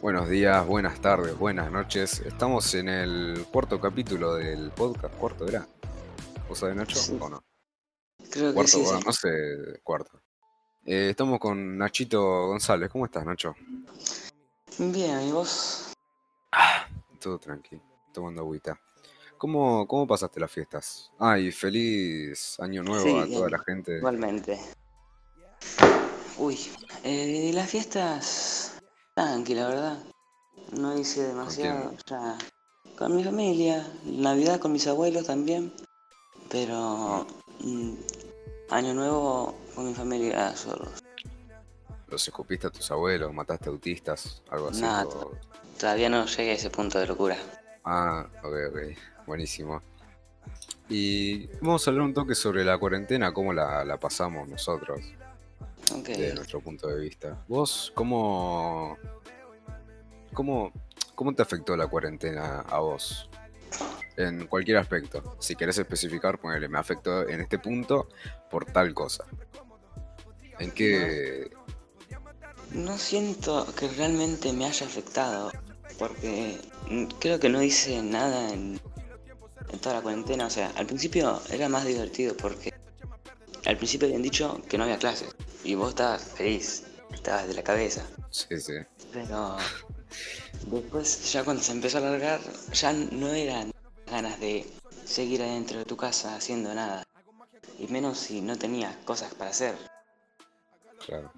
Buenos días, buenas tardes, buenas noches. Estamos en el cuarto capítulo del podcast. ¿Cuarto era? ¿Vos sabés, Nacho? Sí. ¿O no? Creo que Cuarto, sí, bueno, sí. no sé, cuarto. Eh, estamos con Nachito González. ¿Cómo estás, Nacho? Bien, ¿y vos? Todo tranquilo, tomando agüita. ¿Cómo, ¿Cómo pasaste las fiestas? Ah, y feliz año nuevo Sí, a toda la gente. Igualmente. Uy, eh, las fiestas, tranqui, la verdad. No hice demasiado, ya. Con mi familia, Navidad con mis abuelos también. Pero mm, Año Nuevo con mi familia solos. ¿Los escupiste a tus abuelos? ¿Mataste autistas? ¿Algo así? O- Todavía no llegué a ese punto de locura. Ah, ok, ok. Buenísimo. Y vamos a hablar un toque sobre la cuarentena, cómo la, la pasamos nosotros, Desde nuestro punto de vista. ¿Vos cómo, cómo, cómo te afectó la cuarentena a vos? En cualquier aspecto. Si querés especificar, ponele, me afectó en este punto por tal cosa. ¿En qué? No siento que realmente me haya afectado, porque creo que no hice nada en, en toda la cuarentena. O sea, al principio era más divertido porque al principio habían dicho que no había clases y vos estabas feliz, estabas de la cabeza. Sí, sí. Pero después, ya cuando se empezó a alargar, ya no eran ganas de seguir adentro de tu casa haciendo nada. Y menos si no tenías cosas para hacer. Claro.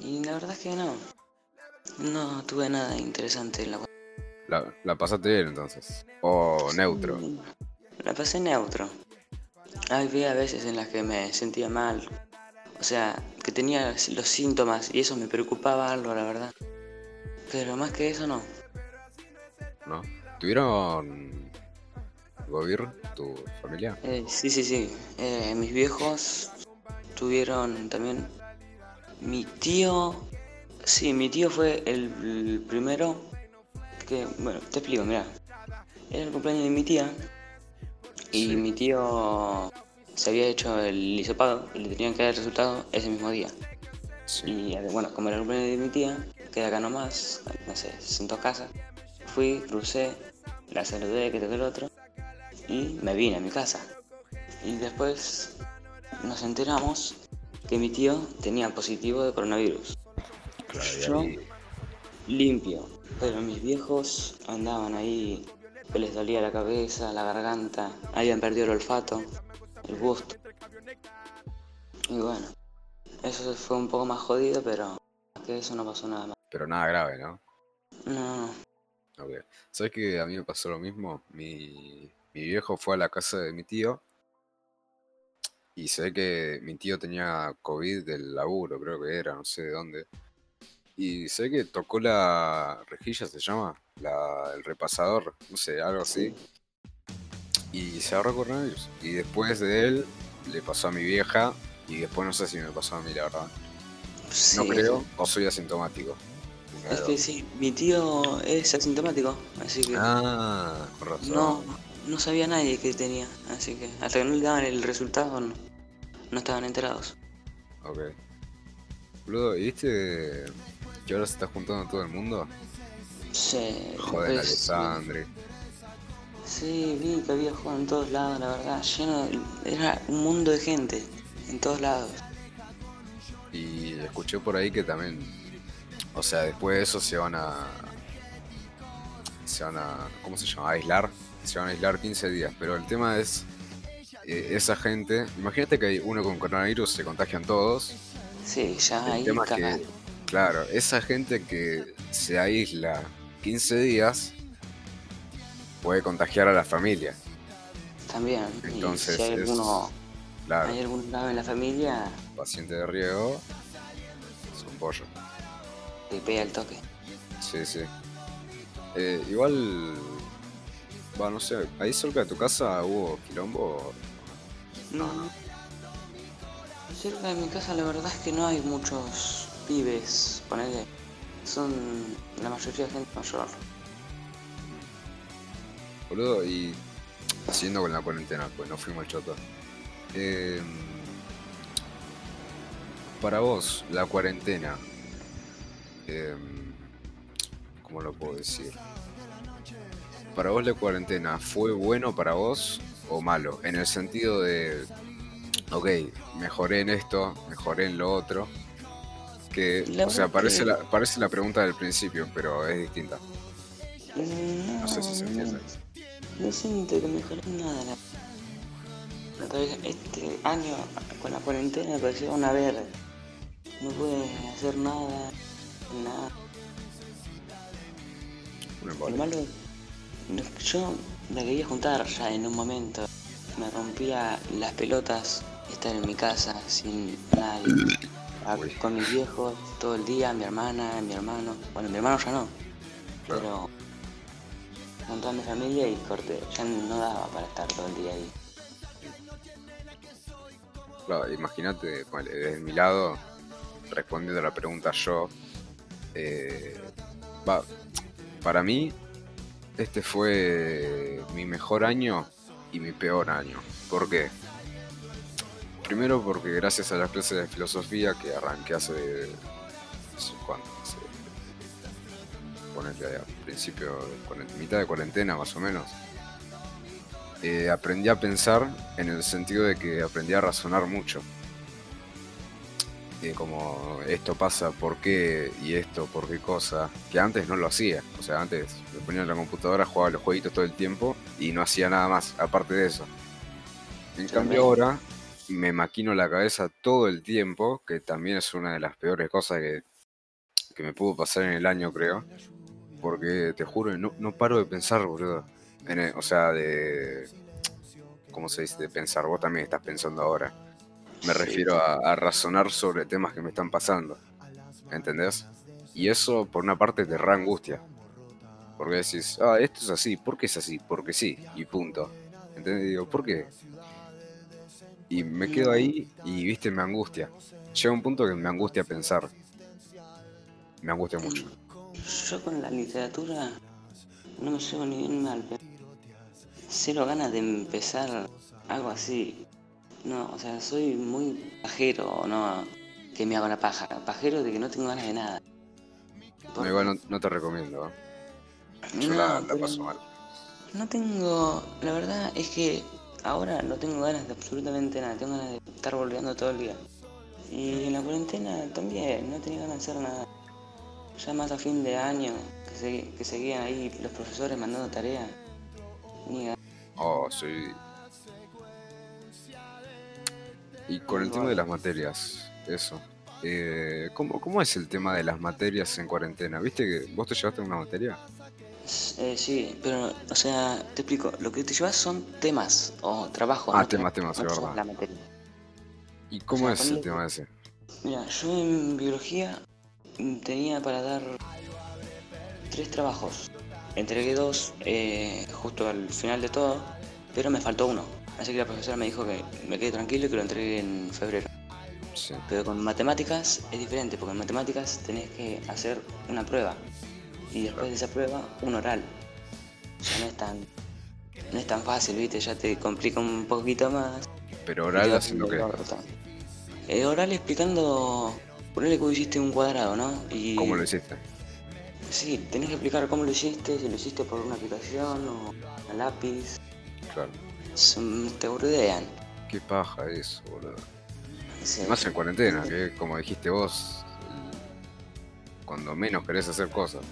Y la verdad es que no. No tuve nada interesante en la La, la pasaste bien entonces. O neutro. Mm, La pasé neutro. Había veces en las que me sentía mal. O sea, que tenía los síntomas y eso me preocupaba algo, la verdad. Pero más que eso no. ¿No? ¿Tuvieron gobierno tu familia? Eh, sí, sí, sí. Eh, mis viejos tuvieron también... Mi tío... Sí, mi tío fue el, el primero que... Bueno, te explico, mira. Era el cumpleaños de mi tía y Sí. mi tío se había hecho el hisopado y le tenían que dar el resultado ese mismo día. Sí. Y eh, bueno, como era el cumpleaños de mi tía, que era acá nomás, no sé, se sentó a casa, fui, crucé, la saludé, que toqué el otro, y me vine a mi casa. Y después nos enteramos que mi tío tenía positivo de coronavirus. Claro, Yo limpio, pero mis viejos andaban ahí, que les dolía la cabeza, la garganta, habían perdido el olfato, el gusto. Y bueno, eso fue un poco más jodido, pero que eso no pasó nada más. Pero nada grave, ¿no? No, no, Ok. ¿Sabes que a mí me pasó lo mismo? Mi, mi viejo fue a la casa de mi tío y se ve que mi tío tenía COVID del laburo, creo que era, no sé de dónde. Y se ve que tocó la rejilla, se llama, la, el repasador, no sé, algo así. Y se agarró coronavirus. Y después de él le pasó a mi vieja y después no sé si me pasó a mí, la verdad. No creo, o soy asintomático. Es que sí, mi tío es asintomático, así que Ah, con razón. no, no sabía nadie que tenía, así que hasta que no le daban el resultado no, no estaban enterados. Ok. Boludo, ¿y viste que ahora se está juntando todo el mundo? Sí, Joder, pues, Alessandri. Sí, vi que había juego en todos lados, la verdad, lleno, de- era un mundo de gente, en todos lados. Y escuché por ahí que también, o sea, después de eso se van a, se van a, ¿cómo se llama? A aislar. Se van a aislar 15 días. Pero el tema es, eh, esa gente, imagínate que hay uno con coronavirus, se contagian todos. Sí, ya El ahí tema es cagaste. que, claro, esa gente que se aísla 15 días puede contagiar a la familia. también. Entonces si hay es- alguno, Claro, hay algún grave en la familia, paciente de riego es un pollo. te pega el toque. Sí, sí. Eh, igual, va, no sé, ahí cerca de tu casa hubo quilombo. No, no. Cerca de mi casa la verdad es que no hay muchos pibes, ponele. Son la mayoría de gente mayor. Boludo, y siguiendo con la cuarentena, pues no fuimos al choto. Eh, para vos, la cuarentena, Em, ¿Cómo lo puedo decir? Para vos la cuarentena, ¿fue bueno para vos o malo? En el sentido de, ok, mejoré en esto, mejoré en lo otro. Que, o sea, parece, la, parece la pregunta del principio, pero es distinta. No, sé si se entiende. No, siento que mejoré nada. Este año con la cuarentena me pareció una verga. No pude hacer nada, nada. Lo malo, yo me quería juntar ya en un momento. Me rompía las pelotas estar en mi casa sin nadie. Con mis viejos todo el día, mi hermana, mi hermano. Bueno, mi hermano ya no. Pero con toda mi familia y corté. Ya no daba para estar todo el día ahí. Claro, imagínate, desde mi lado, respondiendo a la pregunta yo, eh, para mí, este fue mi mejor año y mi peor año. ¿Por qué? Primero porque gracias a las clases de filosofía que arranqué hace... sé cuánto, hace, a principio, mitad de cuarentena más o menos, eh, aprendí a pensar en el sentido de que aprendí a razonar mucho como esto pasa, por qué y esto, por qué cosa, que antes no lo hacía. O sea, antes me ponía en la computadora, jugaba los jueguitos todo el tiempo y no hacía nada más, aparte de eso. En cambio ahora me maquino la cabeza todo el tiempo, que también es una de las peores cosas que, que me pudo pasar en el año, creo. Porque te juro, no, no paro de pensar, boludo. o sea, de... ¿Cómo se dice? De pensar. Vos también estás pensando ahora me refiero a, razonar sobre temas que me están pasando. ¿Entendés? Y eso, por una parte, te da angustia. Porque decís, ah, esto es así, ¿por qué es así? Porque sí, y punto. ¿Entendés? Digo, ¿por qué? Y me quedo ahí y, viste, me angustia. Llega un punto que me angustia pensar. Me angustia mucho. Yo con la literatura no me llevo ni bien mal. Cero ganas de empezar algo así. No, o sea, soy muy pajero, no que me hago la paja. Pajero de que no tengo ganas de nada. igual no, te recomiendo. Yo la, paso mal. No tengo. La verdad es que ahora no tengo ganas de absolutamente nada. Tengo ganas de estar volviendo todo el día. Y en la cuarentena también, no tenía ganas de hacer nada. Ya más a fin de año, que, que seguían ahí los profesores mandando tareas. Oh, soy y con el tema de las materias, eso. Eh, ¿cómo, es el tema de las materias en cuarentena? ¿Viste que vos te llevaste una materia? Eh, sí, pero, o sea, te explico. Lo que te llevas son temas o trabajo. Ah, temas, temas, es verdad. La materia. ¿Y cómo es el tema ese? Mira, yo en biología tenía para dar tres trabajos. Entregué dos eh, justo al final de todo, pero me faltó uno. Así que la profesora me dijo que me quede tranquilo y que lo entregue en febrero. Pero con matemáticas es diferente, porque en matemáticas tenés que hacer una prueba. Y después de esa prueba, un oral. Ya no es tan, no es tan fácil, ¿viste? Ya te complica un poquito más. Pero oral haciendo qué? Eh, oral explicando, ponele que hiciste un cuadrado, ¿no? Y... ¿Cómo lo hiciste? Sí, tenés que explicar cómo lo hiciste, si lo hiciste por una aplicación o a lápiz. Claro te burdean. Qué paja eso, boludo. Más en cuarentena, que como dijiste vos, cuando menos querés hacer cosas.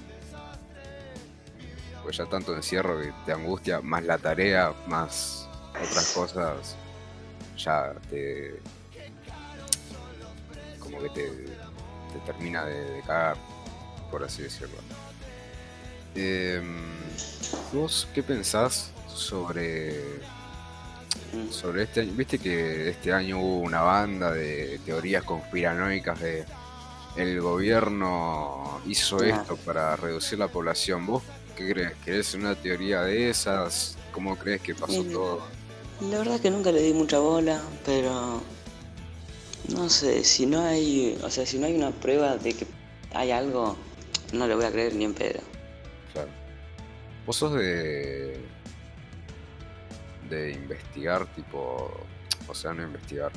Pues ya tanto encierro que te angustia, más la tarea, más otras cosas, ya te. como que te, te termina de, cagar, por así decirlo. Em, ¿Vos qué pensás sobre sobre este año. Viste que este año hubo una banda de teorías conspiranoicas de el gobierno hizo esto para reducir la población. ¿Vos qué crees? ¿Querés una teoría de esas? ¿Cómo crees que pasó todo? La verdad que nunca le di mucha bola, pero no sé, si no hay, o sea, si no hay una prueba de que hay algo, no le voy a creer ni en pedo. Claro. Vos sos de de investigar, tipo, o sea, no investigar,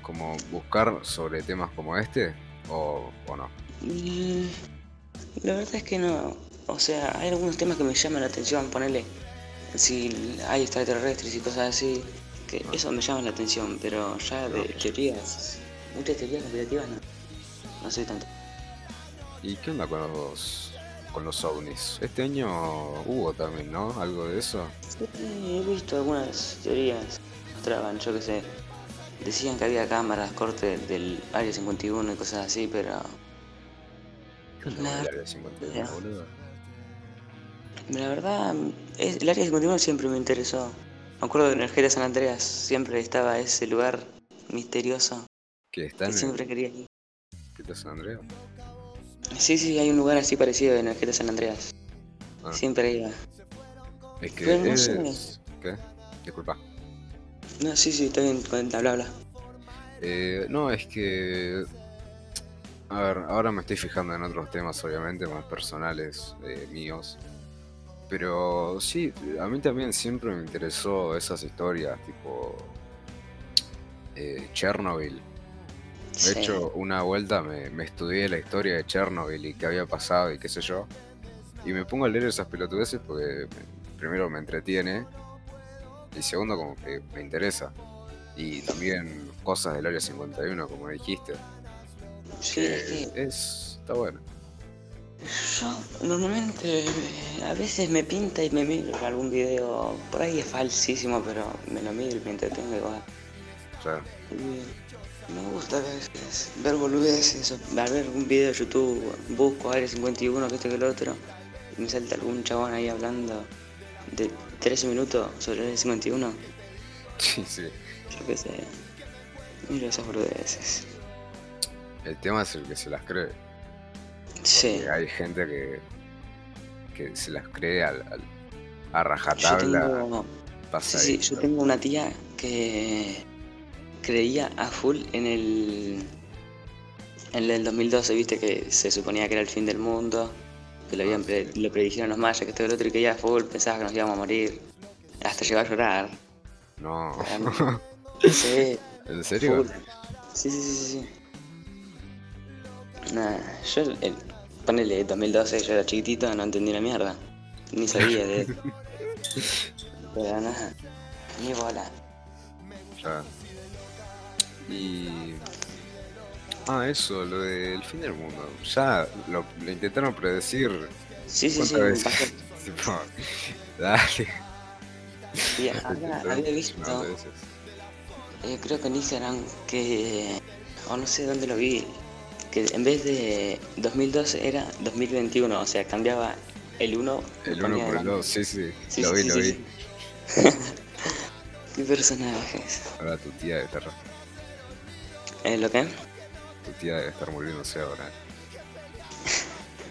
como buscar sobre temas como este, ¿O, no? Mm, la verdad es que no. O sea, hay algunos temas que me llaman la atención, ponerle si hay extraterrestres y cosas así, que ah. eso me llama la atención, pero ya de teorías, muchas teorías conspirativas no, no soy tanto. ¿Y qué onda con los con los ovnis? Este año hubo también, ¿no? Algo de eso. Sí, he visto algunas teorías, mostraban, yo qué sé, decían que había cámaras, corte del Área 51 y cosas así, pero... ¿Qué onda el Área 51, boludo? La verdad, el Área 51 siempre me interesó. Me acuerdo de en San Andreas, siempre estaba ese lugar misterioso. ¿Que está en siempre quería ir. ¿Qué San Andreas? Sí, sí, hay un lugar así parecido en el San Andreas. Ah. Siempre iba. Es que no es... ¿Qué? Disculpa. No, sí, sí, está bien, habla, habla. Eh, no, es que... A ver, ahora me estoy fijando en otros temas, obviamente, más personales eh, míos. Pero sí, a mí también siempre me interesó esas historias, tipo eh, Chernobyl. De hecho, una vuelta me, me, estudié la historia de Chernobyl y qué había pasado y qué sé yo. Y me pongo a leer esas pelotudeces porque primero me entretiene y segundo como que me interesa. Y también cosas del Área 51, como dijiste. Sí, es, está bueno. Yo normalmente a veces me pinta y me miro algún video, por ahí es falsísimo, pero me lo miro y me entretengo igual. Claro. Me gusta a veces ver boludeces, ver un video de YouTube, busco Área 51, que este que el otro, y me salta algún chabón ahí hablando de 13 minutos sobre Área 51. Sí, sí. Yo qué sé. Miro esas boludeces. El tema es el que se las cree. Sí. hay gente que, que se las cree al, a rajatabla. sí, sí, yo tengo una tía que creía a full en el en el 2012, viste que se suponía que era el fin del mundo, que lo habían ah, lo predijeron los mayas, que esto y el otro y que ella a full pensaba que nos íbamos a morir, hasta llegó a llorar. No. sí. ¿En serio? Sí, sí, sí, sí. Nada, yo, el, ponele 2012, yo era chiquitito, no entendí la mierda. Ni sabía de Pero nada, ni bola. Ya. Y. Ah, eso, lo del fin del mundo. Ya lo, intentaron predecir. Sí, sí, sí. dale. había, visto. Eh, creo que en Instagram que. O no sé dónde lo vi. Que en vez de 2012 era 2021. O sea, cambiaba el 1. El 1 por el 2, sí, sí, Lo vi, lo vi. Qué personajes. Ahora tu tía de terror. ¿Es lo que? Tu tía debe estar muriéndose ahora.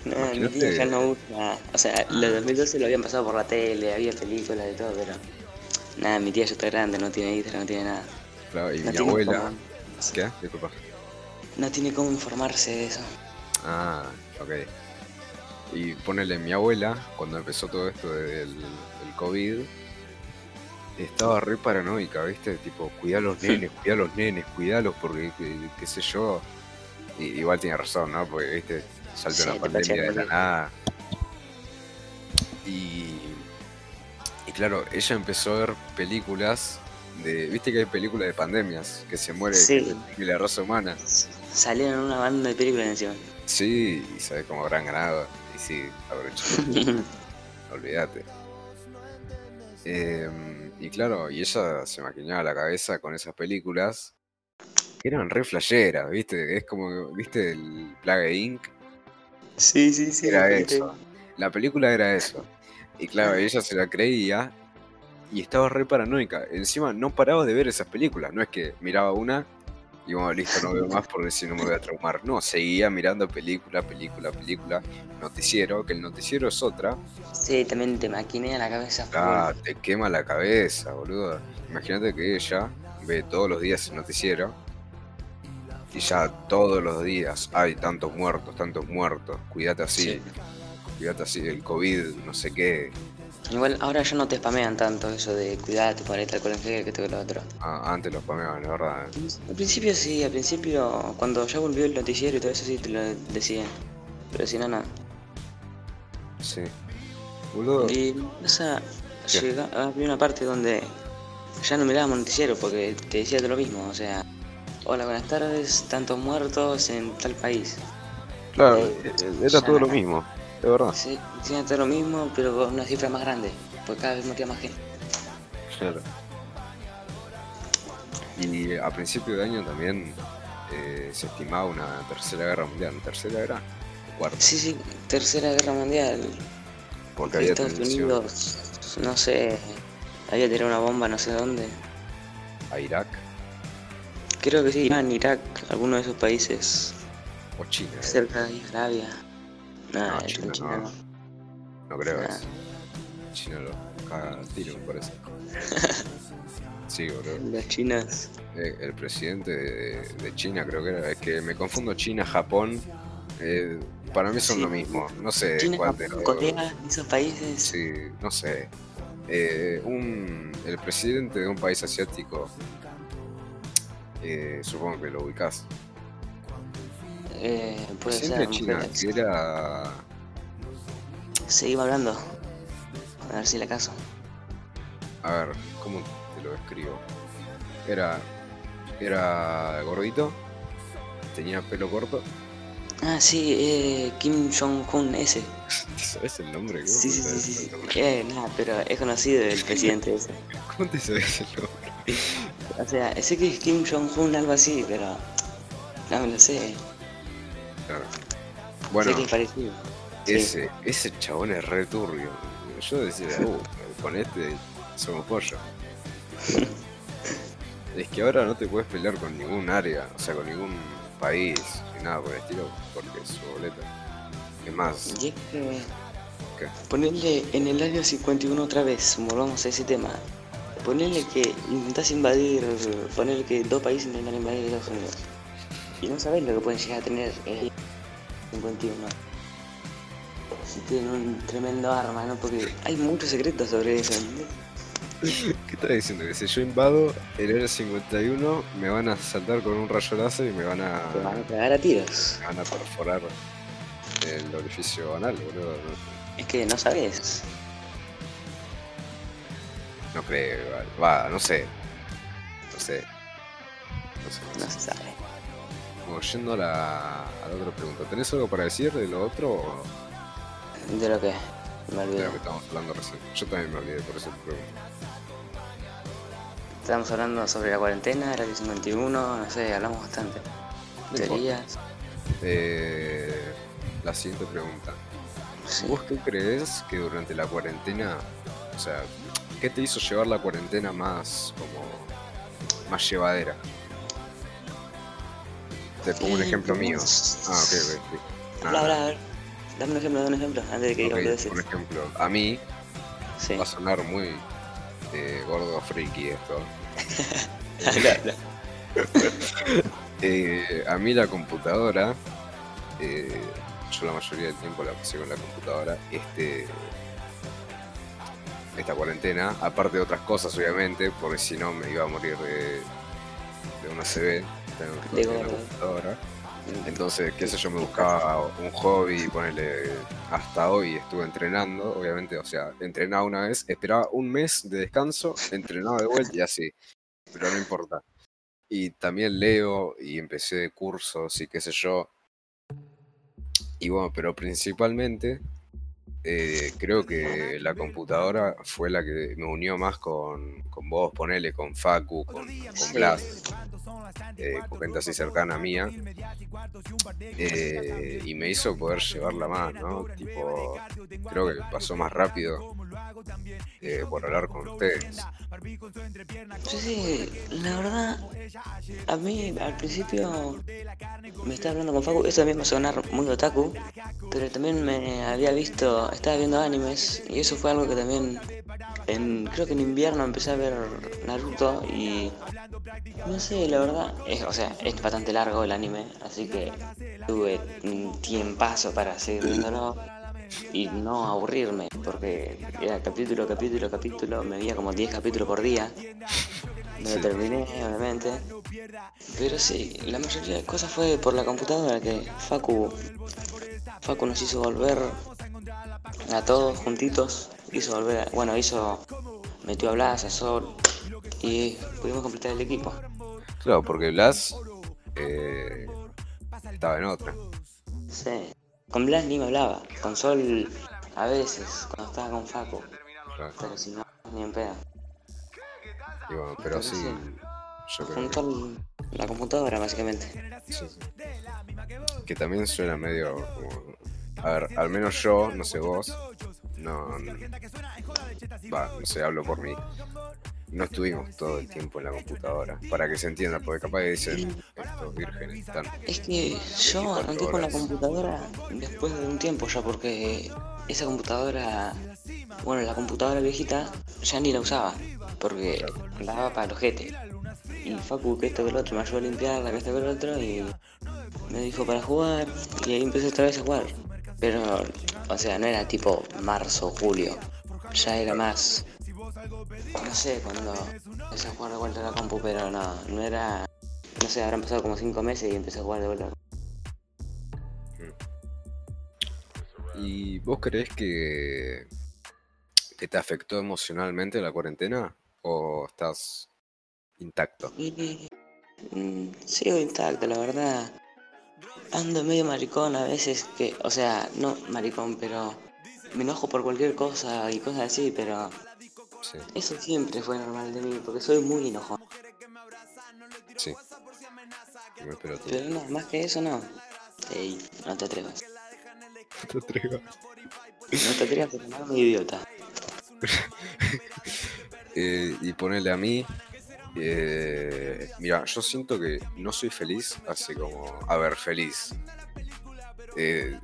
no, mi tía ya no usa. O sea, los 2012 lo habían pasado por la tele, había películas de todo, pero. Nada, mi tía ya está grande, no tiene Instagram, no tiene nada. Claro, y mi abuela. ¿Qué? Disculpa. No tiene cómo informarse de eso. Ah, ok. Y ponele mi abuela, cuando empezó todo esto del, del COVID, estaba re paranoica, ¿viste? Tipo, cuida a los nenes, cuida a los nenes, cuidalos porque, qué, sé yo. igual tiene razón, ¿no? Porque, ¿viste? Salta una pandemia de la nada. Y, y claro, ella empezó a ver películas de. ¿Viste que hay películas de pandemias? Que se muere y la raza humana. Salieron una banda de películas encima. Sí, y sabe cómo habrán ganado. Y sí, aprovechó. Olvídate. Eh, y claro, y ella se maquinaba la cabeza con esas películas que eran re flasheras, ¿viste? Es como, ¿viste el Plague Inc? Sí, sí, sí. Era eso. La película era eso. Y claro, ella se la creía y estaba re paranoica. Encima no paraba de ver esas películas. No es que miraba una y bueno, listo, no veo más porque si no me voy a traumar. No, seguía mirando película, película, película, noticiero, que el noticiero es otra. Sí, también te maquinea la cabeza. Ah, te quema la cabeza, boludo. Imagínate que ella ve todos los días el noticiero y ya todos los días hay tantos muertos, tantos muertos, cuídate así, cuídate así, el COVID, no sé qué. Igual ahora ya no te spamean tanto eso de cuidarte, ponerte alcohol en gel, que todo lo otro. Ah, antes lo spameaban, la verdad. Al principio sí, al principio cuando ya volvió el noticiero y todo eso sí te lo decían. Pero si no, nada. Sí. Boludo. Y esa llega, había una parte donde ya no mirábamos noticiero porque te decía de lo mismo, o sea, hola, buenas tardes, tantos muertos en tal país. Claro, eh, eh, era todo lo mismo. De verdad. Sí, tiene todo lo mismo, pero con una cifra más grande, porque cada vez moría más gente. Claro. Y a principio de año también eh, se estimaba una tercera guerra mundial. ¿Tercera era? ¿Cuarta? Sí, sí, tercera guerra mundial. Porque había Estados Unidos, no sé, había tirado una bomba no sé dónde. ¿A Irak? Creo que sí, en Irak, alguno de esos países. O China. Cerca de Arabia. No, China, no. no. creo eso. China lo caga tiro, me parece. sí, bro. Las chinas. Eh, el presidente de, China creo que era. Es que me confundo China, Japón. Eh, para mí son lo mismo. No sé China, cuál de Corea, esos países. Sí, no sé. Eh, un, el presidente de un país asiático. supongo que lo ubicás. Eh, puede ser. China, que era. Seguimos hablando. A ver si la caso. A ver, ¿cómo te lo describo? Era. Era gordito. Tenía pelo corto. Ah, sí, eh, Kim Jong-un ese. ¿Sabes el nombre? Sí, sí, sí, sí. Eh, nada, pero es conocido el presidente ese. ¿Cómo te sabes el nombre? O sea, sé que es Kim Jong-un, algo así, pero no me lo sé. Bueno, ese, ese chabón es re turbio. Yo decía, uh, con este somos pollo. es que ahora no te puedes pelear con ningún área, o sea, con ningún país, ni nada por el estilo, porque es su boleta. ¿Qué más? Y es que... Ponerle en el año 51 otra vez, volvamos a ese tema. Ponerle que intentás invadir, ponerle que dos países intentan invadir Estados Unidos. Y no sabes lo que pueden llegar a tener el 51. Si tienen un tremendo arma, ¿no? Porque hay muchos secretos sobre eso. ¿Qué estás diciendo? Que si yo invado el Área 51, me van a saltar con un rayo láser y me van a. Te van a pegar a tiros. Me van a perforar el orificio anal, boludo. Es que no sabes. No creo, va, no sé. No sé. No sé. No se sabe yendo a la, otra pregunta, ¿tenés algo para decir de lo otro? ¿De lo que? Me olvidé. De lo que estamos hablando recién. Yo también me olvidé, por eso te pregunto. Estamos hablando sobre la cuarentena, era el 51, no sé, hablamos bastante. Teorías. Eh, la siguiente pregunta. ¿Vos qué crees que durante la cuarentena, o sea, qué te hizo llevar la cuarentena más como más llevadera? Te pongo un ejemplo mío. Ah, ok, ok. Habla, a ver. Dame un ejemplo, dame un ejemplo, antes de que okay, digas Por ejemplo, a mí sí. va a sonar muy eh, gordo friki esto. eh, a mí la computadora, eh, yo la mayoría del tiempo la pasé con la computadora. Este, esta cuarentena, aparte de otras cosas, obviamente, porque si no me iba a morir de, de una CB computadora. Entonces, qué sé yo, me buscaba un hobby, ponerle hasta hoy estuve entrenando, obviamente, o sea, entrenaba una vez, esperaba un mes de descanso, entrenaba de vuelta y así, pero no importa. Y también leo y empecé cursos y qué sé yo. Y bueno, pero principalmente eh, creo que la computadora fue la que me unió más con, con vos, ponele, con Facu, con, con Blas eh, con gente así cercana a mía, eh, y me hizo poder llevarla más, ¿no? Tipo, creo que pasó más rápido eh, por hablar con ustedes. Sí, la verdad, a mí al principio me estaba hablando con Facu, eso también me va a sonar muy otaku, pero también me había visto, estaba viendo animes, y eso fue algo que también, en, creo que en invierno empecé a ver Naruto y no sé, la verdad, es, o sea, es bastante largo el anime, así que tuve un tiempazo para seguir viéndolo. Y no aburrirme, porque era capítulo, capítulo, capítulo, me veía como 10 capítulos por día. Me lo terminé, obviamente. Pero sí, la mayoría de cosas fue por la computadora que Facu, Facu nos hizo volver a todos juntitos. Hizo volver, bueno, hizo, metió a Blas, a Sol y pudimos completar el equipo. Claro, porque Blas eh, estaba en otra. Sí. Con Blas ni me hablaba. Con Sol a veces, cuando estaba con Facu. Pero si no, ni en pedo. Y bueno, pero, sí, yo creo la computadora, básicamente. Sí, Que también suena medio como... A ver, al menos yo, no sé vos, no, va, no sé, hablo por mí. No estuvimos todo el tiempo en la computadora, para que se entienda, porque capaz que dicen estos vírgenes están. Es que yo arranqué con la computadora después de un tiempo ya, porque esa computadora, bueno, la computadora viejita ya ni la usaba, porque la daba para el ojete. Y Facu, que esto que el otro, me ayudó a limpiarla, que esto que el otro, y me dijo para jugar, y ahí empecé otra vez a jugar. Pero, o sea, no era tipo marzo, julio. Ya era más. No sé cuando empecé a jugar de vuelta a la compu, pero no, no era. No sé, habrán pasado como 5 meses y empecé a jugar de vuelta. ¿Y vos crees que, que te afectó emocionalmente la cuarentena? ¿O estás intacto? Mm, sigo intacto, la verdad ando medio maricón a veces que, o sea, no maricón, pero me enojo por cualquier cosa y cosas así, pero eso siempre fue normal de mí, porque soy muy enojón. Sí. pero, no, más que eso no. Ey, no te atrevas. No te atrevas. No te atrevas porque no muy idiota. eh, y ponerle a mí, eh, mira, yo siento que no soy feliz hace como. A ver, feliz. Eh,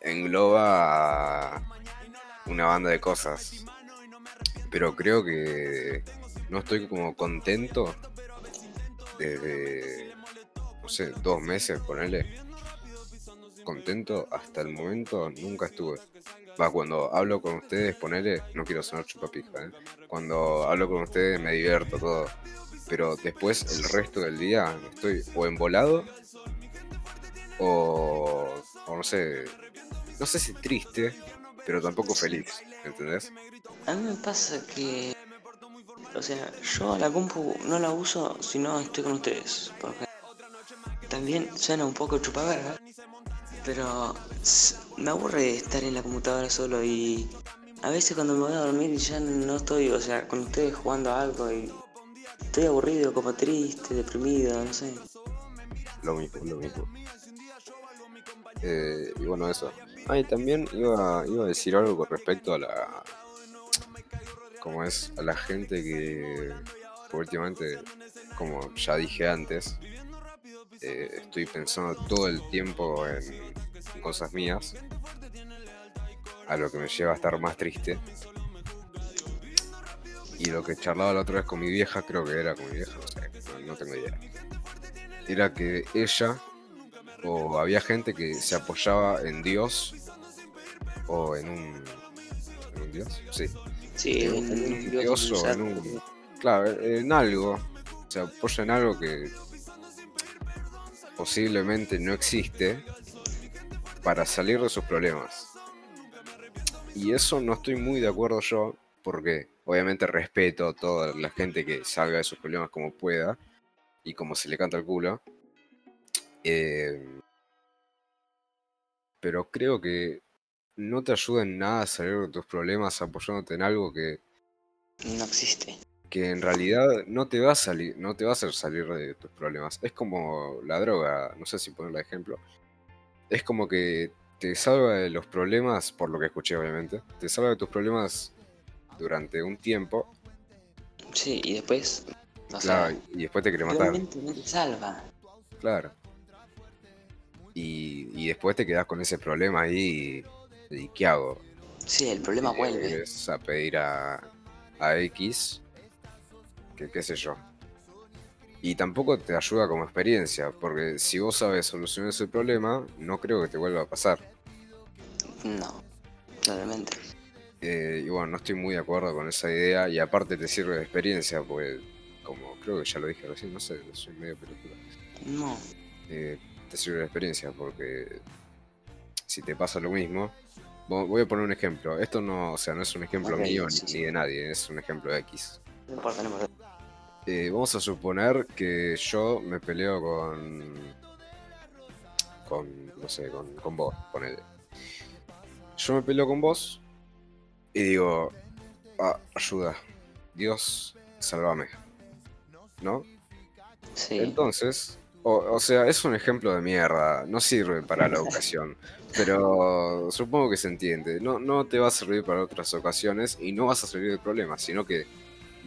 engloba una banda de cosas. Pero creo que no estoy como contento desde, no sé, dos meses, ponerle. Contento hasta el momento nunca estuve. Va, cuando hablo con ustedes, ponele, no quiero sonar chupapija, ¿eh? Cuando hablo con ustedes me divierto todo. Pero después, el resto del día, estoy o embolado o, o no sé, no sé si triste, pero tampoco feliz, ¿entendés? A mí me pasa que, o sea, yo la compu no la uso si no estoy con ustedes, porque también suena un poco chupaverga, pero me aburre estar en la computadora solo y a veces cuando me voy a dormir ya no estoy, o sea, con ustedes jugando algo y estoy aburrido, como triste, deprimido, no sé. Lo mismo, lo mismo. Eh, y bueno, eso. Ah, también iba, iba a decir algo con respecto a la. Como es, a la gente que, últimamente, como ya dije antes, eh, estoy pensando todo el tiempo en cosas mías, a lo que me lleva a estar más triste. Y lo que charlaba la otra vez con mi vieja, creo que era con mi vieja, no sé, no, tengo idea. Era que ella, o había gente que se apoyaba en Dios, o en un. ¿En un Dios? Sí. Sí, en un, Dios, o en un. Claro, en algo. Se apoya en algo que posiblemente no existe para salir de sus problemas. Y eso no estoy muy de acuerdo yo, porque obviamente respeto a toda la gente que salga de sus problemas como pueda y como se le canta el culo. Eh, pero creo que no te ayuda en nada a salir de tus problemas apoyándote en algo que no existe. Que en realidad no te va a salir, no te va a hacer salir de tus problemas. Es como la droga, no sé si ponerlo de ejemplo es como que te salva de los problemas, por lo que escuché obviamente, te salva de tus problemas durante un tiempo. Sí, y después... claro, y después te quiere matar. No te salva. Claro. Y, y, después te quedas con ese problema ahí y, ¿qué hago? Sí, el problema vuelve. Es a pedir a, a X, que qué sé yo, y tampoco te ayuda como experiencia, porque si vos sabes solucionar ese problema, no creo que te vuelva a pasar. No. Claramente. Eh, y bueno, no estoy muy de acuerdo con esa idea y aparte te sirve de experiencia, porque como creo que ya lo dije recién, no sé, soy medio película. No. Eh, te sirve de experiencia porque si te pasa lo mismo, voy a poner un ejemplo. Esto no, o sea, no es un ejemplo mío ni de nadie, es un ejemplo de X. No importa, no importa. Eh, vamos a suponer que yo me peleo con. con. no sé, con, con vos, ponele. Yo me peleo con vos y digo. Ah, ayuda. Dios, sálvame. ¿No? Sí. Entonces, o, sea, es un ejemplo de mierda, no sirve para la ocasión, pero supongo que se entiende. No, no te va a servir para otras ocasiones y no vas a servir de problemas, sino que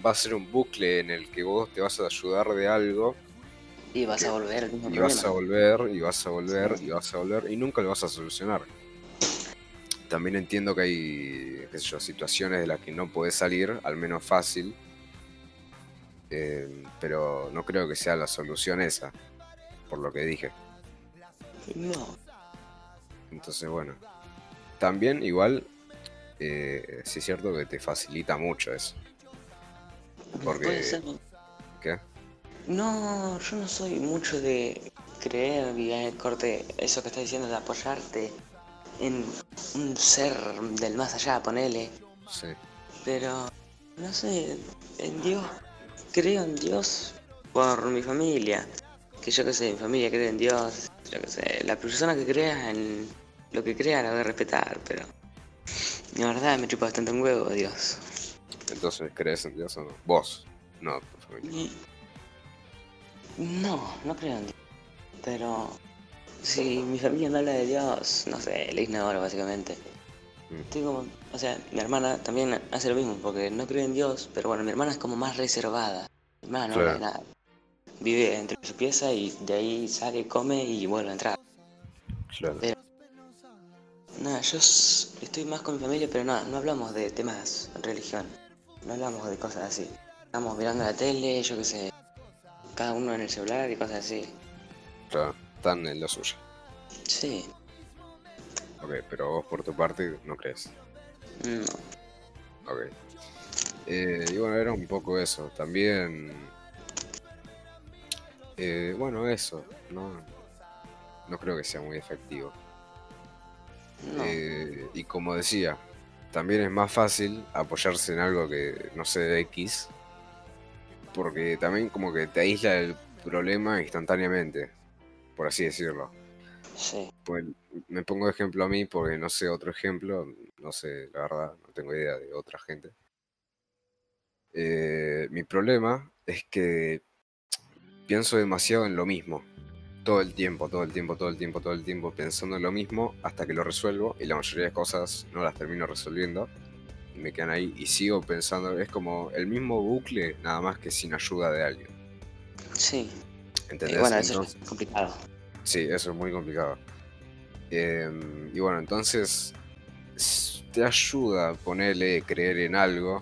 va a ser un bucle en el que vos te vas a ayudar de algo. Y vas a volver Y vas a volver, y vas a volver, y vas a volver, y nunca lo vas a solucionar. También entiendo que hay, qué sé yo, situaciones de las que no puedes salir, al menos fácil. Eh, pero no creo que sea la solución esa, por lo que dije. No. Entonces, bueno. También, igual, eh, sí es cierto que te facilita mucho eso. Porque... ¿Qué? No, yo no soy mucho de creer y el corte, eso que estás diciendo de apoyarte en un ser del más allá, ponele. Sí. Pero, no sé, en Dios, creo en Dios por mi familia. Que yo que sé, mi familia cree en Dios, yo que sé, la persona que crea en lo que crea la voy a respetar, pero la verdad me chupa bastante un huevo, Dios. Entonces, ¿crees en Dios o no? Vos, no tu familia. No, no creo en Dios. Pero si mi familia me habla de Dios, no sé, le ignoro básicamente. Mm. Estoy como, o sea, mi hermana también hace lo mismo, porque no cree en Dios, pero bueno, mi hermana es como más reservada. Mi hermana no cree nada. Vive entre su pieza y de ahí sale, come y vuelve a entrar. Claro. nada, yo estoy más con mi familia, pero nada, no hablamos de temas religión no hablamos de cosas así. Estamos mirando la tele, yo qué sé, cada uno en el celular y cosas así. Claro, están en lo suyo. Sí. Ok, pero vos por tu parte no crees. No. Ok. Eh, y bueno, era un poco eso. También... Eh, bueno, eso. No, no creo que sea muy efectivo. No. Eh, y como decía, también es más fácil apoyarse en algo que no sé X, porque también como que te aísla el problema instantáneamente, por así decirlo. Sí. Pues me pongo de ejemplo a mí porque no sé otro ejemplo, no sé, la verdad, no tengo idea de otra gente. Eh, mi problema es que pienso demasiado en lo mismo todo el tiempo, todo el tiempo, todo el tiempo, todo el tiempo pensando en lo mismo hasta que lo resuelvo y la mayoría de cosas no las termino resolviendo y me quedan ahí y sigo pensando, es como el mismo bucle nada más que sin ayuda de alguien. Sí. ¿Entendés? Bueno, eso es complicado. Sí, eso es muy complicado. Em, y bueno, entonces te ayuda a ponerle creer en algo,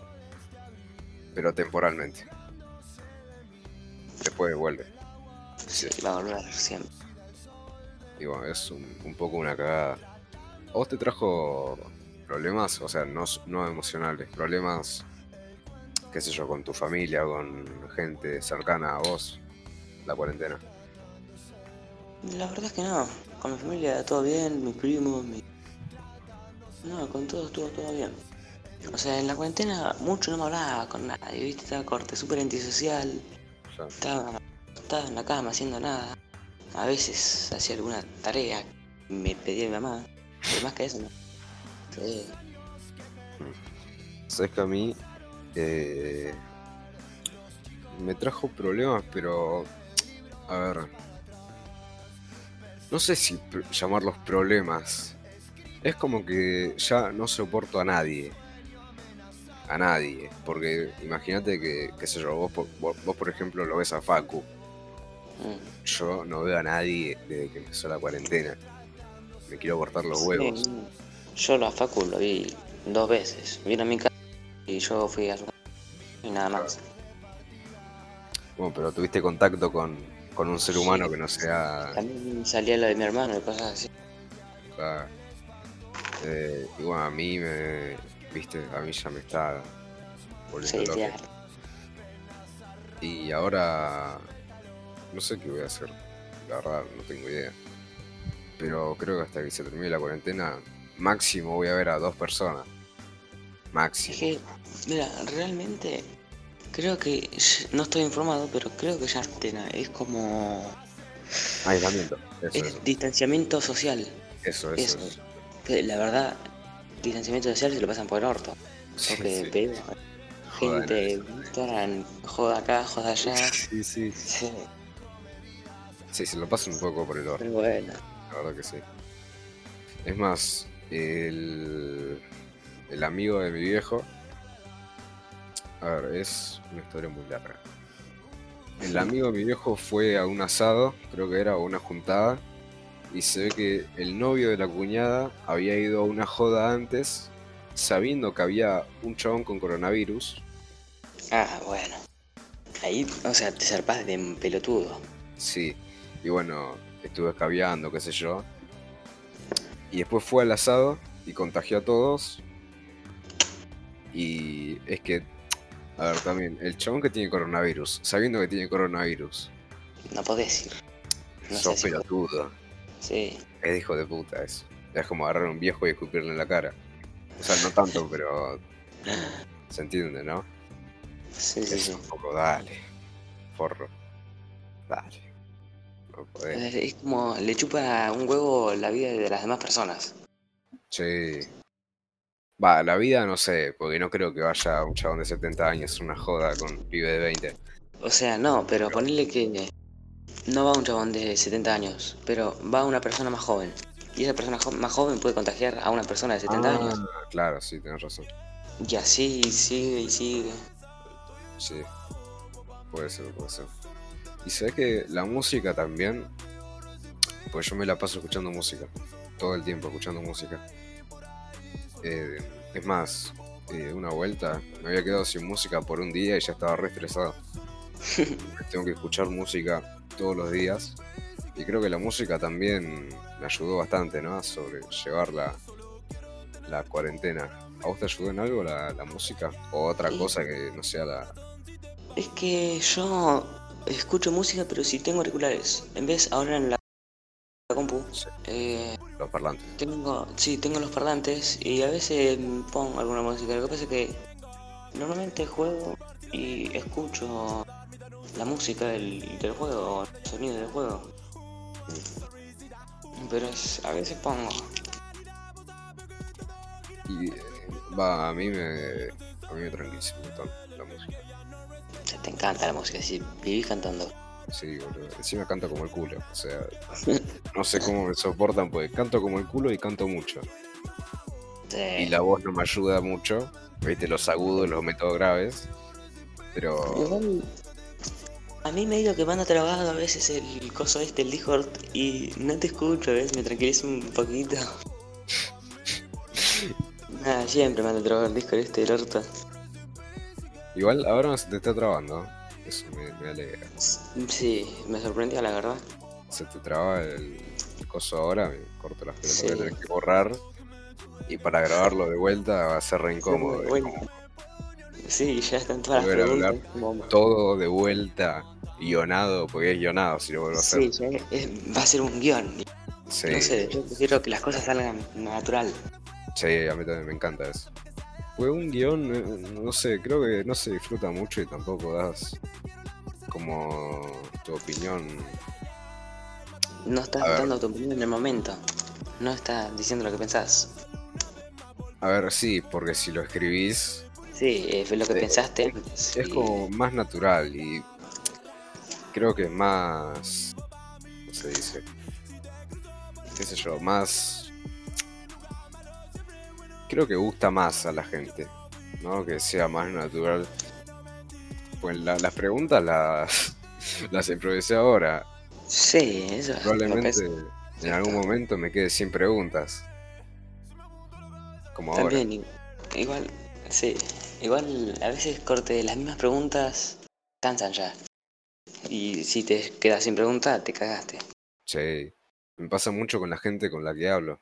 pero temporalmente. Después vuelve. Sí, va a volver siempre. Y bueno, es un, poco una cagada. ¿A vos te trajo problemas? O sea, no, no emocionales, problemas, qué sé yo, con tu familia, con gente cercana a vos, la cuarentena. La verdad es que no. Con mi familia todo bien, mis primos, mi... No, con todos estuvo todo bien. O sea, en la cuarentena mucho no me hablaba con nadie, ¿viste? Estaba corte, súper antisocial. Estaba estaba en la cama haciendo nada. A veces hacía alguna tarea, me pedía mi mamá, pero más que eso no. Sí. Sabes que a mí eh, me trajo problemas, pero a ver, no sé si llamarlos problemas. Es como que ya no soporto a nadie. A nadie. Porque imagínate que, qué sé yo, vos, vos, por ejemplo lo ves a Facu. Yo no veo a nadie desde que empezó la cuarentena. Me quiero cortar los huevos. Yo a Facu lo vi dos veces. Vino a mi casa y yo fui a su casa y nada más. Bueno, pero tuviste contacto con, un ser humano que no sea. También salía lo de mi hermano y cosas así. Eh, y bueno, a mí me. Viste, a mí ya me está volviendo loco. Y ahora. No sé qué voy a hacer. La verdad, no tengo idea. Pero creo que hasta que se termine la cuarentena, máximo voy a ver a dos personas. Máximo. Es que, mira, realmente creo que. No estoy informado, pero creo que ya es como. Aislamiento. es distanciamiento social. Eso, eso. eso. La verdad, distanciamiento social se lo pasan por el orto. Sí, gente, joda acá, joda allá. Sí, sí. Sí, sí se lo pasan un poco por el orto. Bueno. La verdad que sí. Es más, el, el amigo de mi viejo. A ver, es una historia muy larga. El amigo de mi viejo fue a un asado, creo que era, o una juntada y se ve que el novio de la cuñada había ido a una joda antes, sabiendo que había un chabón con coronavirus. Ah, bueno. Ahí, o sea, te zarpas de pelotudo. Sí, y bueno, estuve escabeando, qué sé yo. Y después fue al asado y contagió a todos. Y es que, a ver, también, el chabón que tiene coronavirus, sabiendo que tiene coronavirus. No podés ir. No sos pelotudo. Sí. Es hijo de puta eso. Es como agarrar a un viejo y escupirle en la cara. O sea, no tanto, pero. Se entiende, ¿no? Sí, sí, sí. Un poco, dale. Forro. Dale. No podés. Es como le chupa un huevo la vida de las demás personas. Sí. Va, la vida no sé, porque no creo que vaya un chabón de 70 años una joda con un pibe de 20. O sea, no, pero ponerle que no va un chabón de 70 años, pero va una persona más joven. Y esa persona más joven puede contagiar a una persona de 70 ah, años. Claro, sí, tienes razón. Y así sigue y sigue. Sí, puede ser, puede ser. Y sé que la música también, pues yo me la paso escuchando música, todo el tiempo escuchando música. Eh, es más, eh, una vuelta me había quedado sin música por un día y ya estaba re estresado. Tengo que escuchar música todos los días. Y creo que la música también me ayudó bastante, ¿no? A sobrellevar la, la cuarentena. ¿A vos te ayudó en algo la, música? ¿O otra cosa que no sea la...? Es que yo escucho música, pero si tengo auriculares. En vez, ahora en la compu... Eh, los parlantes. Tengo, sí, tengo los parlantes y a veces pongo alguna música. Lo que pasa es que normalmente juego y escucho la música del, del juego, el sonido del juego. Pero es, a veces pongo. Y va, a mí me. A mí me tranquiliza la música. O te encanta la música, si vivís cantando. Sí, boludo. Encima canto como el culo. O sea, no sé cómo me soportan, pues canto como el culo y canto mucho. Y la voz no me ayuda mucho. Viste, los agudos los meto graves. Pero. A mí me que manda trabado a veces el coso este, el Discord, y no te escucho, a veces me tranquilizo un poquito. Nada, siempre me anda trabado el Discord este, el orto. Igual ahora no se te está trabando, eso me, alegra. Sí, me sorprendió la verdad. Se te traba el, coso ahora, me corto las pelotas, voy a tener que borrar. Y para grabarlo de vuelta va a ser re incómodo. Sí, ya están todas las preguntas. Todo de vuelta guionado, porque es guionado si lo vuelvo a hacer. Sí, va a ser un guion. Sí. No sé, yo prefiero que las cosas salgan natural. Sí, a mí también me encanta eso. Fue un guion, eh, no sé, creo que no se disfruta mucho y tampoco das como tu opinión. No estás dando tu opinión en el momento. No estás diciendo lo que pensás. A ver, sí, porque si lo escribís. Sí, eh, fue lo que pensaste. Es, como más natural y creo que es más. ¿Cómo se dice? ¿Qué sé yo? Más. Creo que gusta más a la gente, ¿no? Que sea más natural. Pues las preguntas las, las improvisé ahora. Sí, eso Probablemente en algún momento me quede sin preguntas. Como También, igual, sí. Igual a veces corte las mismas preguntas cansan ya. Y si te quedas sin pregunta, te cagaste. Sí, me pasa mucho con la gente con la que hablo.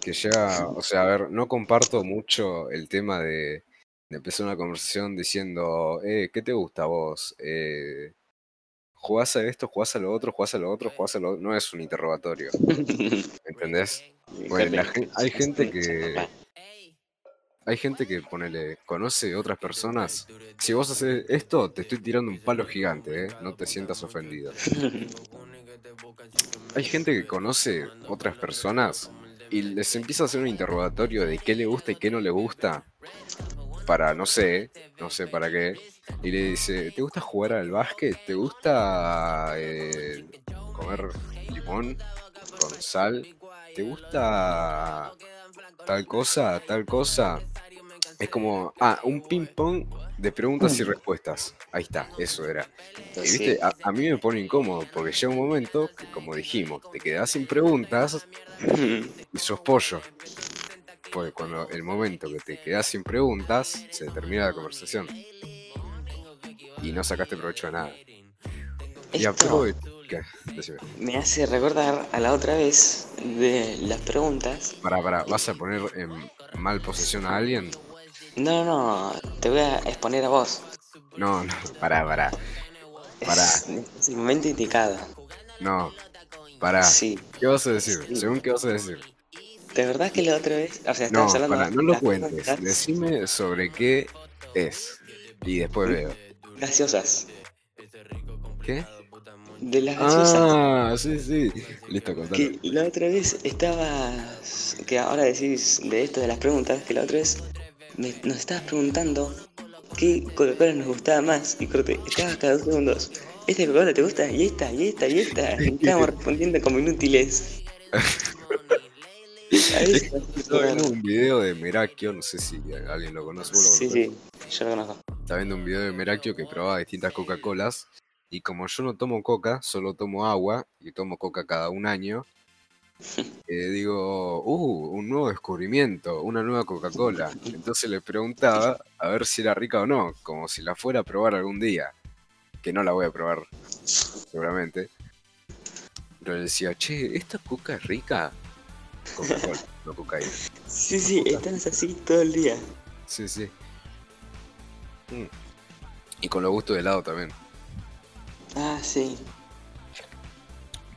que llega, o sea, a ver, no comparto mucho el tema de, empezar una conversación diciendo, eh, ¿qué te gusta a vos? Eh, ¿Jugás a esto, jugás a lo otro, jugás a lo otro, jugás a lo otro? No es un interrogatorio. ¿Entendés? Bueno, hay gente que hay gente que ponele, conoce otras personas. Si vos haces esto, te estoy tirando un palo gigante, ¿eh? No te sientas ofendido. Hay gente que conoce otras personas y les empieza a hacer un interrogatorio de qué le gusta y qué no le gusta. Para, no sé, no sé para qué. Y le dice, ¿te gusta jugar al básquet? ¿Te gusta eh, comer limón con sal? ¿Te gusta tal cosa, tal cosa? Es como, ah, un ping-pong de preguntas y respuestas. Ahí está, eso era. Y viste, a, mí me pone incómodo porque llega un momento que, como dijimos, te quedas sin preguntas y sos pollo. Porque cuando el momento que te quedas sin preguntas, se termina la conversación. Y no sacaste provecho de nada. Y aprovecho. Me hace recordar a la otra vez de las preguntas. Para, para, ¿vas a poner en mal posesión a alguien? No, no, te voy a exponer a vos. No, no, pará, pará. Pará. Es el momento indicado. No, pará. Sí. ¿Qué vas a decir? Según qué vas a decir. ¿De verdad que la otra vez? O sea, no, hablando pará, no lo cuentes. Decime sobre qué es. Y después veo. Gaseosas. ¿Qué? De las gaseosas. Ah, sí, sí. Listo, contame. Que la otra vez estabas. Que ahora decís de esto de las preguntas, que la otra vez nos estabas preguntando qué Coca-Cola nos gustaba más y corte, estabas cada dos segundos. ¿Esta Coca-Cola te gusta? Y esta, y esta, y esta. Y estábamos respondiendo como inútiles. Estaba viendo un video de Merakio, no sé si alguien lo conoce. sí, sí, yo lo conozco. Estaba viendo un video de Merakio que probaba distintas Coca-Colas. Y como yo no tomo coca, solo tomo agua y tomo coca cada un año, eh, digo, uh, un nuevo descubrimiento, una nueva Coca-Cola. Entonces le preguntaba a ver si era rica o no, como si la fuera a probar algún día. Que no la voy a probar, seguramente. Pero le decía, che, ¿esta coca es rica? Coca-Cola, no cocaína. Sí, sí, están así todo el día. Sí, sí. Mm. Y con lo gusto de helado también. Ah, sí.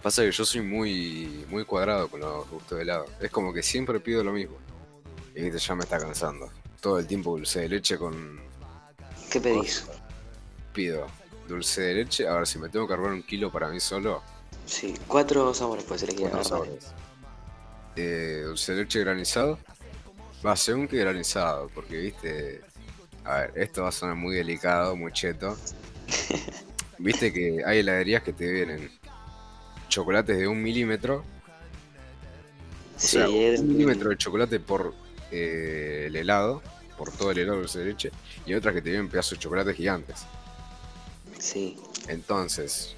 Pasa que yo soy muy, muy cuadrado con los gustos de helado. Es como que siempre pido lo mismo. Y ya me está cansando. Todo el tiempo dulce de leche con. ¿Qué pedís? Pido dulce de leche. A ver, si me tengo que armar un kilo para mí solo. Sí, cuatro sabores puede ser Cuatro sabores. Eh, dulce de leche granizado. Va, según que granizado, porque viste. A ver, esto va a sonar muy delicado, muy cheto. viste que hay heladerías que te vienen chocolates de un milímetro. O sea, un milímetro de chocolate por eh, el helado, por todo el helado de leche, y otras que te vienen pedazos de chocolate gigantes. Sí. Entonces,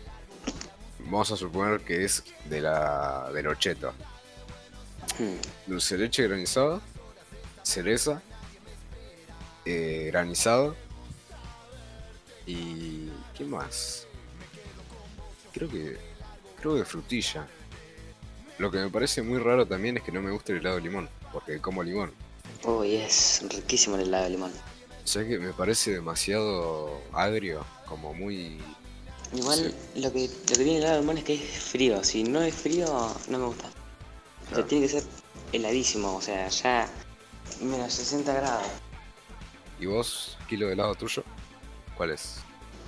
vamos a suponer que es de la del ocheto. Hmm. Dulce de leche granizado, cereza, eh, granizado y ¿qué más? Creo que creo de frutilla. Lo que me parece muy raro también es que no me gusta el helado de limón, porque como limón. Uy, es riquísimo el helado de limón. O sea que me parece demasiado agrio, como muy... Igual lo, que, lo que tiene el helado de limón es que es frío. Si no es frío, no me gusta. O sea, tiene que ser heladísimo, o sea, ya menos 60 grados. ¿Y vos, kilo de helado tuyo? ¿Cuál es?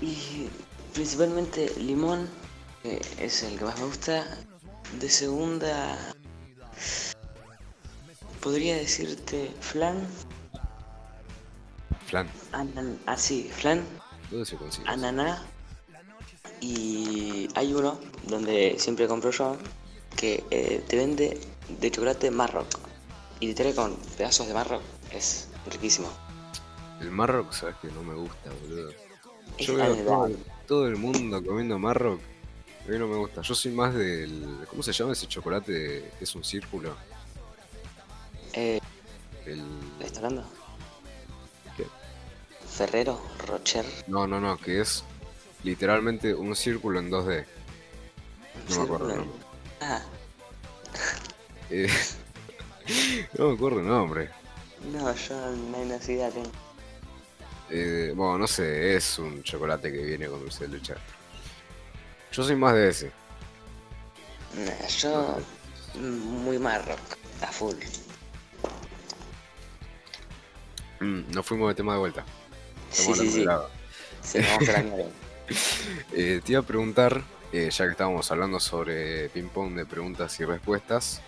Y principalmente limón es el que más me gusta. De segunda, podría decirte flan. Flan. ah, sí, flan. ¿Dónde se consigue? Ananá. Y hay uno donde siempre compro yo que eh, te vende de chocolate Marroc. Y te trae con pedazos de Marroc. Es riquísimo. El Marroc, sabes que no me gusta, boludo. Yo veo todo el mundo comiendo Marroc a mí no me gusta. Yo soy más del. ¿Cómo se llama ese chocolate que es un círculo? Eh, el... ¿Estás hablando? ¿Qué? Ferrero, Rocher. No, no, no, que es literalmente un círculo en 2D. No me acuerdo. Ah. Eh, no me acuerdo el nombre. No, yo no hay necesidad. Eh, bueno, no sé, es un chocolate que viene con dulce de leche. Yo soy más de ese. Nah, yo muy marrock, a full. Mm, nos fuimos de tema de vuelta. Sí, sí, sí. Se me va eh, te iba a preguntar, eh, ya que estábamos hablando sobre ping-pong de preguntas y respuestas,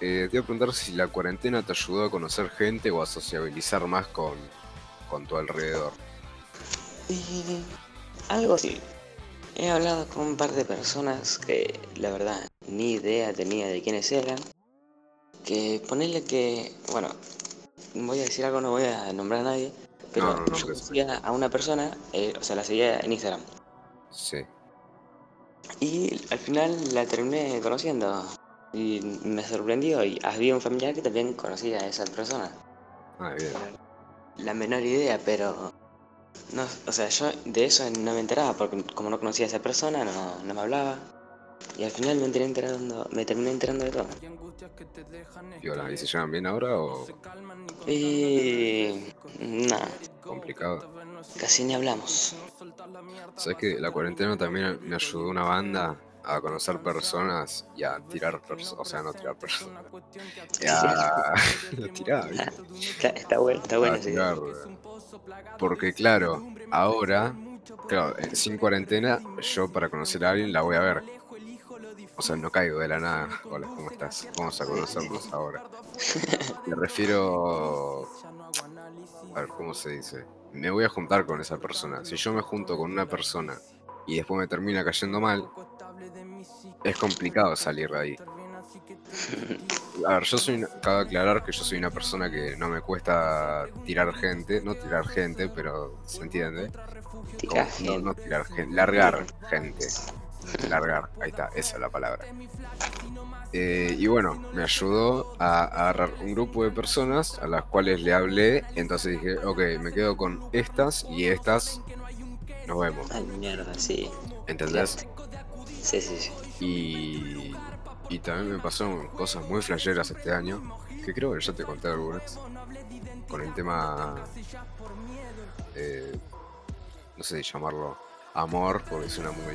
eh, te iba a preguntar si la cuarentena te ayudó a conocer gente o a sociabilizar más con, con tu alrededor. algo así. He hablado con un par de personas que la verdad ni idea tenía de quiénes eran. Que ponerle que, bueno, voy a decir algo, no voy a nombrar a nadie, pero yo conocía a una persona, eh, o sea, la seguía en Instagram. Sí. Y al final la terminé conociendo. Y me sorprendió. Y había un familiar que también conocía a esa persona. Ah, bien. La menor idea, pero. No, o sea, yo de eso no me enteraba, porque como no conocía a esa persona, no, no me hablaba. Y al final me terminé enterando, me terminé enterando de todo. ¿Y? ¿Y se llevan bien ahora o...? Y... Nada. Complicado. Casi ni hablamos. ¿Sabes que la cuarentena también me ayudó una banda a conocer personas y a tirar personas, o sea, no tirar personas. A... tirar, está bueno, está bueno. Porque claro, ahora, claro, sin cuarentena, yo para conocer a alguien la voy a ver o sea, no caigo de la nada. Hola, ¿cómo estás? Vamos a conocernos ahora. Me refiero. A ver, ¿cómo se dice? Me voy a juntar con esa persona. Si yo me junto con una persona y después me termina cayendo mal, es complicado salir de ahí. A ver, yo soy. Cabe aclarar que yo soy una persona que no me cuesta tirar gente. No tirar gente, pero se entiende. Tirar gente. no tirar gente. Largar gente. Largar, ahí está, esa es la palabra. Eh, y bueno, me ayudó a, agarrar un grupo de personas a las cuales le hablé. Entonces dije, ok, me quedo con estas y estas nos vemos. Ay, mierda, sí. ¿Entendés? Sí, sí, sí. Y, y también me pasaron cosas muy flasheras este año, que creo que ya te conté algunas, con el tema, eh, no sé si llamarlo amor, porque suena muy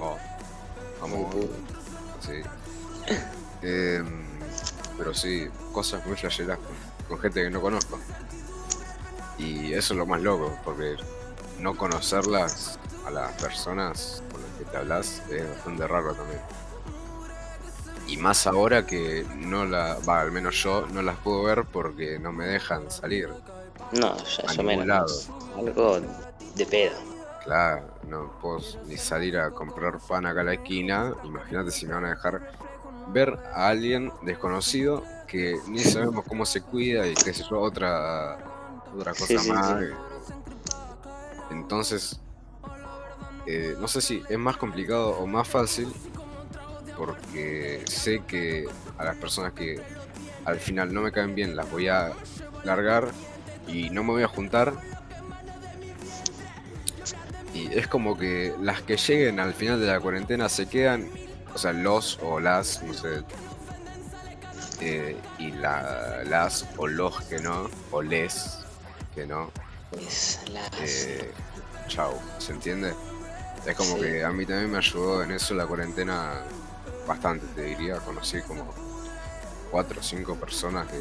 Oh, vamos. Sí. Em, pero sí, cosas muy flasheras con, gente que no conozco. Y eso es lo más loco, porque no conocerlas a las personas con las que te hablas es bastante raro también. Y más ahora que no la, va, al menos yo no las puedo ver porque no me dejan salir. No, ya, ya menos. Algo de pedo. Claro, no puedo ni salir a comprar pan acá a la esquina. Imagínate si me van a dejar ver a alguien desconocido que ni sabemos cómo se cuida y qué sé yo, otra, otra cosa más. Entonces, eh, no sé si es más complicado o más fácil, porque sé que a las personas que al final no me caen bien las voy a largar y no me voy a juntar y es como que las que lleguen al final de la cuarentena se quedan, o sea, los o las, no sé, eh, y la, las o los que no, o les que no. Eh, chau, ¿se entiende? Es como que a mí también me ayudó en eso la cuarentena bastante, te diría. Conocí como cuatro o cinco personas que,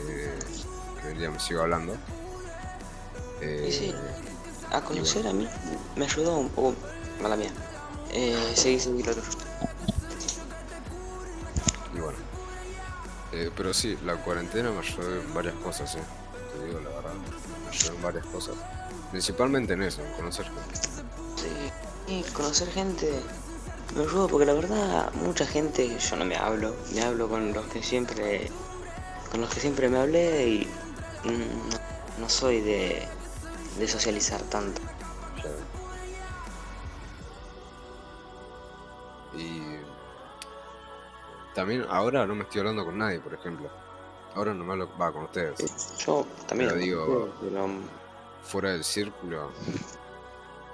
que hoy día me sigo hablando. Eh, a conocer a mí me ayudó un poco, mala mía. Eh, seguí, seguí lo Y bueno. Eh, pero sí, la cuarentena me ayudó en varias cosas, eh. Te digo la verdad. Me ayudó en varias cosas. Principalmente en eso, en conocer gente. Sí, y conocer gente me ayudó porque la verdad mucha gente yo no me hablo, me hablo con los que siempre con los que siempre me hablé y no soy de de socializar tanto. Y también ahora no me estoy hablando con nadie, por ejemplo. Ahora no me hablo va con ustedes. Yo también. Pero digo, fuera del círculo,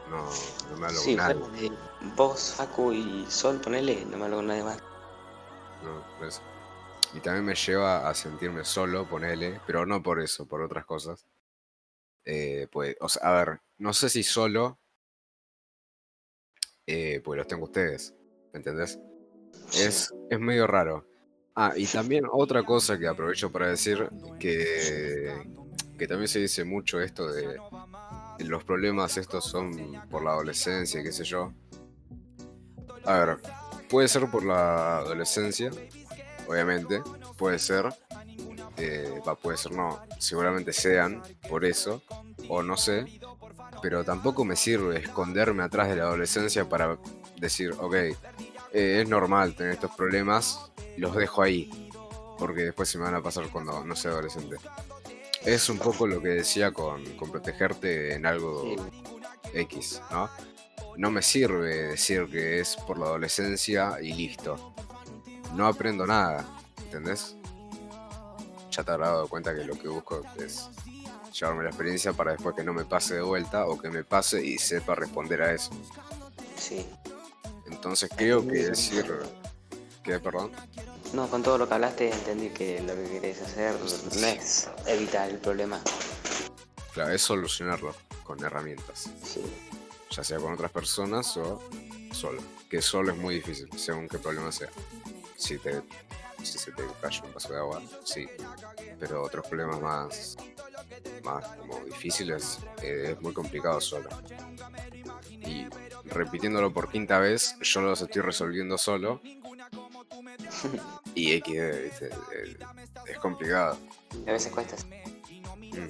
no, no me hablo con nadie. vos, Facu y Sol, ponele, no me hablo con nadie más. No, por eso. Y también me lleva a sentirme solo, ponele, pero no por eso, por otras cosas. Eh, pues, o sea, a ver, no sé si solo, eh, pues los tengo ustedes, ¿me entendés? Es, es medio raro. Ah, y también otra cosa que aprovecho para decir, que, que también se dice mucho esto de los problemas estos son por la adolescencia, qué sé yo. A ver, puede ser por la adolescencia, obviamente, puede ser, eh, va, puede ser no, seguramente sean por eso, o no sé, pero tampoco me sirve esconderme atrás de la adolescencia para decir, ok, eh, es normal tener estos problemas, los dejo ahí, porque después se me van a pasar cuando no sea adolescente. Es un poco lo que decía con, con protegerte en algo X, ¿no? No me sirve decir que es por la adolescencia y listo. No aprendo nada, ¿entendés? Ya te habrás dado cuenta que lo que busco es llevarme la experiencia para después que no me pase de vuelta o que me pase y sepa responder a eso. Sí. Entonces creo que decir... ¿Qué, perdón? No, con todo lo que hablaste entendí que lo que querés hacer no es evitar el problema. Claro, es solucionarlo con herramientas. Sí. Ya sea con otras personas o solo. Que solo es muy difícil, según qué problema sea. Si, te, si se te cae un vaso de agua, sí. Pero otros problemas más, más como difíciles eh, es muy complicado solo. Y repitiéndolo por quinta vez, yo los estoy resolviendo solo y X, ¿viste? es complicado. A veces cuesta. Mm.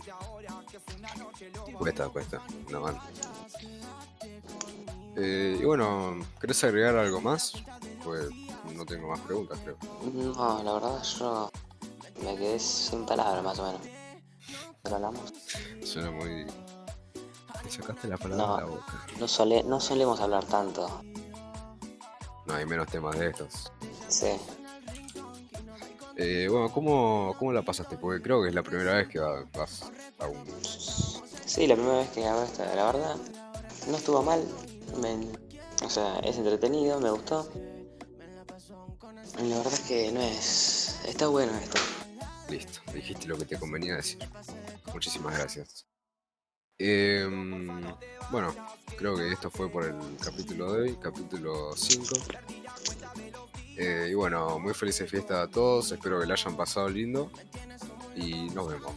Cuesta, cuesta. No mal. Eh, y bueno, ¿querés agregar algo más? Pues no tengo más preguntas, creo. No, la verdad yo me quedé sin palabras, más o menos. ¿Pero hablamos? Suena muy... Me sacaste la palabra no, de la boca. No, sole, no solemos hablar tanto. No, hay menos temas de estos. Sí. Eh, bueno, ¿cómo, ¿cómo la pasaste? Porque creo que es la primera vez que vas a un... Sí, la primera vez que hago esto, la verdad. No estuvo mal. o sea, es entretenido, me gustó. La verdad es que no es... Está bueno esto. Listo, dijiste lo que te convenía decir. Muchísimas gracias. Em, bueno, creo que esto fue por el capítulo de hoy, capítulo 5. Eh, y bueno, muy felices fiestas a todos, espero que la hayan pasado lindo y nos vemos.